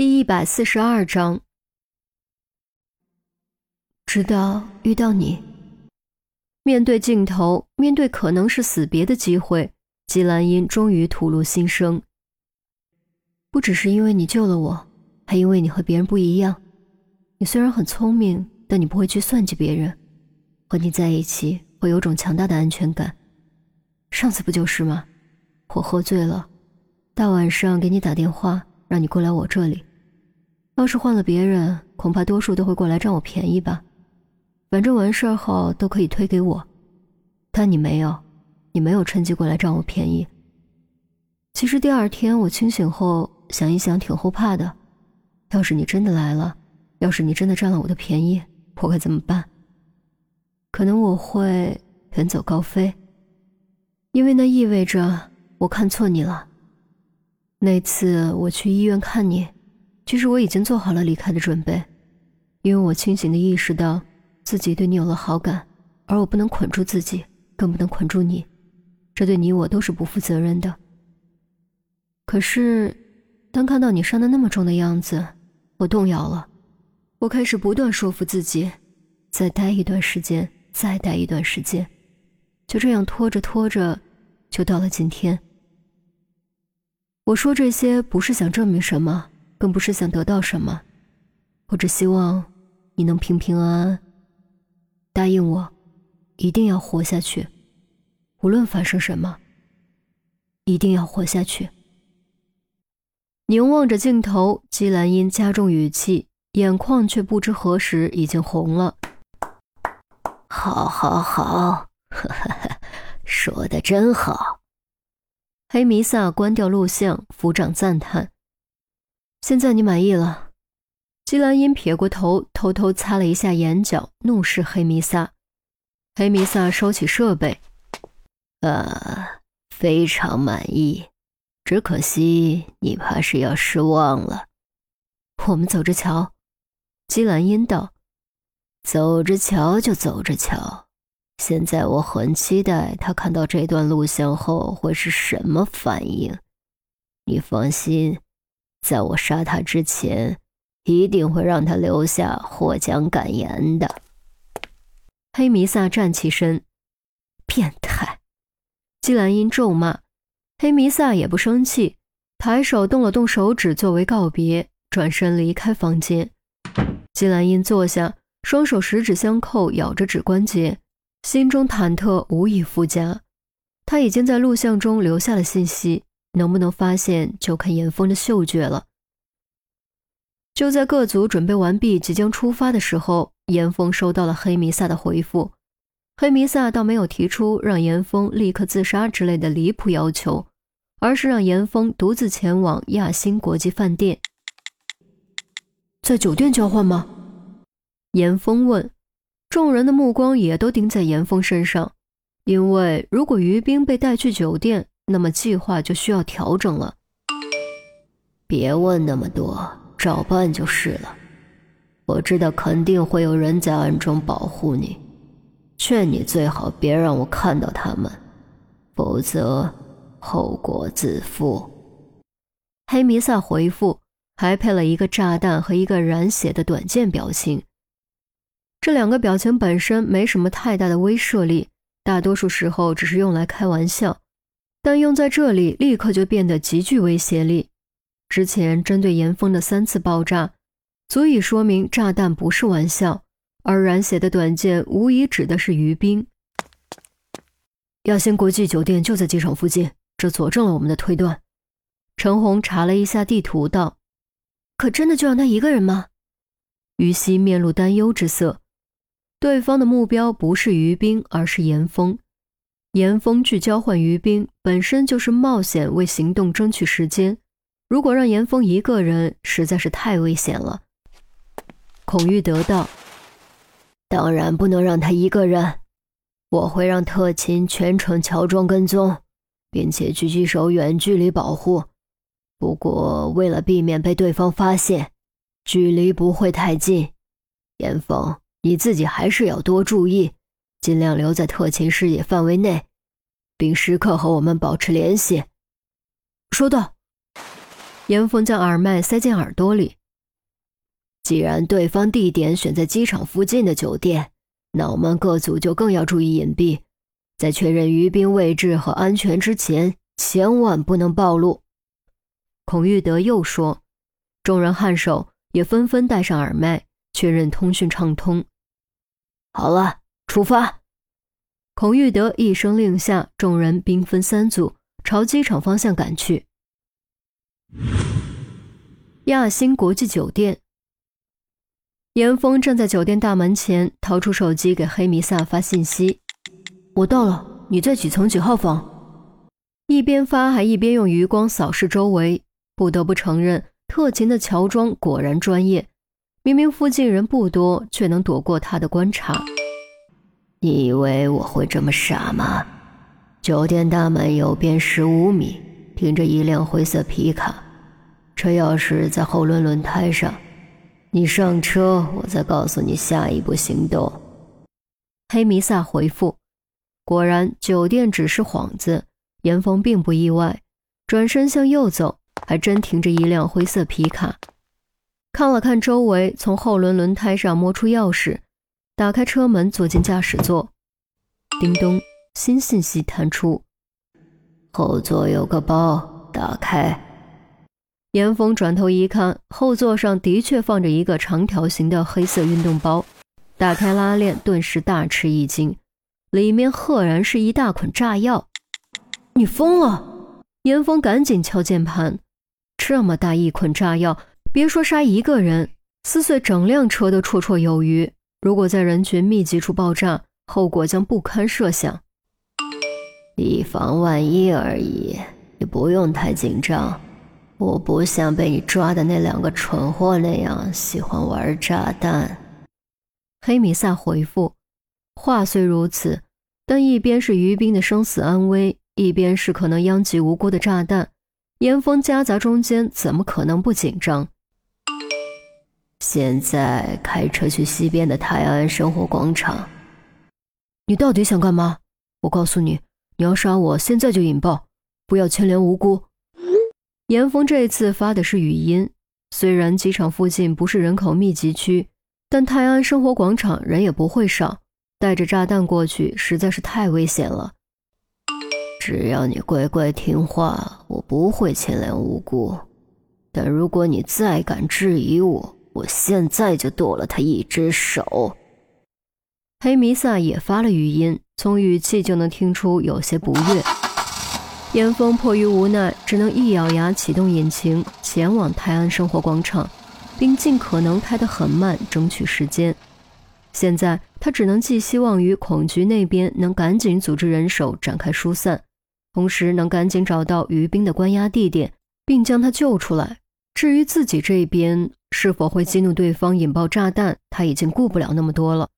第一百四十二章，直到遇到你，面对镜头，面对可能是死别的机会，季兰英终于吐露心声。不只是因为你救了我，还因为你和别人不一样。你虽然很聪明，但你不会去算计别人。和你在一起，会有种强大的安全感。上次不就是吗？我喝醉了，大晚上给你打电话，让你过来我这里。要是换了别人，恐怕多数都会过来占我便宜吧。反正完事儿后都可以推给我，但你没有，你没有趁机过来占我便宜。其实第二天我清醒后想一想，挺后怕的。要是你真的来了，要是你真的占了我的便宜，我该怎么办？可能我会远走高飞，因为那意味着我看错你了。那次我去医院看你。其实我已经做好了离开的准备，因为我清醒的意识到自己对你有了好感，而我不能捆住自己，更不能捆住你，这对你我都是不负责任的。可是，当看到你伤得那么重的样子，我动摇了，我开始不断说服自己，再待一段时间，再待一段时间，就这样拖着拖着，就到了今天。我说这些不是想证明什么。更不是想得到什么，我只希望你能平平安安。答应我，一定要活下去，无论发生什么，一定要活下去。凝望着镜头，姬兰英加重语气，眼眶却不知何时已经红了。好，好，好，说的真好。黑弥撒关掉录像，抚掌赞叹。现在你满意了？姬兰英撇过头，偷偷擦了一下眼角，怒视黑弥撒。黑弥撒收起设备，呃，非常满意。只可惜你怕是要失望了。我们走着瞧。姬兰英道：“走着瞧就走着瞧。现在我很期待他看到这段录像后会是什么反应。你放心。”在我杀他之前，一定会让他留下获奖感言的。黑弥撒站起身，变态！季兰英咒骂。黑弥撒也不生气，抬手动了动手指作为告别，转身离开房间。季兰英坐下，双手十指相扣，咬着指关节，心中忐忑无以复加。他已经在录像中留下了信息。能不能发现，就看严峰的嗅觉了。就在各组准备完毕，即将出发的时候，严峰收到了黑弥撒的回复。黑弥撒倒没有提出让严峰立刻自杀之类的离谱要求，而是让严峰独自前往亚星国际饭店。在酒店交换吗？严峰问。众人的目光也都盯在严峰身上，因为如果于冰被带去酒店。那么计划就需要调整了。别问那么多，照办就是了。我知道肯定会有人在暗中保护你，劝你最好别让我看到他们，否则后果自负。黑弥撒回复，还配了一个炸弹和一个染血的短剑表情。这两个表情本身没什么太大的威慑力，大多数时候只是用来开玩笑。但用在这里，立刻就变得极具威胁力。之前针对严峰的三次爆炸，足以说明炸弹不是玩笑，而染血的短剑无疑指的是于冰。亚星国际酒店就在机场附近，这佐证了我们的推断。陈红查了一下地图，道：“可真的就让他一个人吗？”于西面露担忧之色。对方的目标不是于冰，而是严峰。严峰去交换于冰，本身就是冒险，为行动争取时间。如果让严峰一个人，实在是太危险了。孔玉得道，当然不能让他一个人。我会让特勤全程乔装跟踪，并且狙击手远距离保护。不过为了避免被对方发现，距离不会太近。严峰，你自己还是要多注意。尽量留在特勤视野范围内，并时刻和我们保持联系。收到。严峰将耳麦塞进耳朵里。既然对方地点选在机场附近的酒店，那我们各组就更要注意隐蔽，在确认于兵位置和安全之前，千万不能暴露。孔玉德又说，众人颔首，也纷纷戴上耳麦，确认通讯畅通。好了，出发！孔玉德一声令下，众人兵分三组，朝机场方向赶去。亚星国际酒店，严峰站在酒店大门前，掏出手机给黑弥撒发信息：“我到了，你在几层几号房？”一边发还一边用余光扫视周围。不得不承认，特勤的乔装果然专业。明明附近人不多，却能躲过他的观察。你以为我会这么傻吗？酒店大门右边十五米停着一辆灰色皮卡。车钥匙在后轮轮胎上，你上车，我再告诉你下一步行动。黑弥撒回复：“果然，酒店只是幌子。”严峰并不意外，转身向右走，还真停着一辆灰色皮卡。看了看周围，从后轮轮胎上摸出钥匙，打开车门，坐进驾驶座。叮咚，新信息弹出：后座有个包，打开。严峰转头一看，后座上的确放着一个长条形的黑色运动包。打开拉链，顿时大吃一惊，里面赫然是一大捆炸药！你疯了！严峰赶紧敲键盘。这么大一捆炸药，别说杀一个人，撕碎整辆车都绰绰有余。如果在人群密集处爆炸，后果将不堪设想。以防万一而已，你不用太紧张。我不像被你抓的那两个蠢货那样喜欢玩炸弹。黑米撒回复：“话虽如此，但一边是于兵的生死安危，一边是可能殃及无辜的炸弹，严峰夹杂中间，怎么可能不紧张？”现在开车去西边的泰安生活广场。你到底想干嘛？我告诉你，你要杀我，现在就引爆，不要牵连无辜。严峰这一次发的是语音，虽然机场附近不是人口密集区，但泰安生活广场人也不会少，带着炸弹过去实在是太危险了。只要你乖乖听话，我不会牵连无辜。但如果你再敢质疑我，我现在就剁了他一只手。黑弥撒也发了语音，从语气就能听出有些不悦。严峰迫于无奈，只能一咬牙启动引擎，前往泰安生活广场，并尽可能开得很慢，争取时间。现在他只能寄希望于孔局那边能赶紧组织人手展开疏散，同时能赶紧找到于兵的关押地点，并将他救出来。至于自己这边是否会激怒对方引爆炸弹，他已经顾不了那么多了。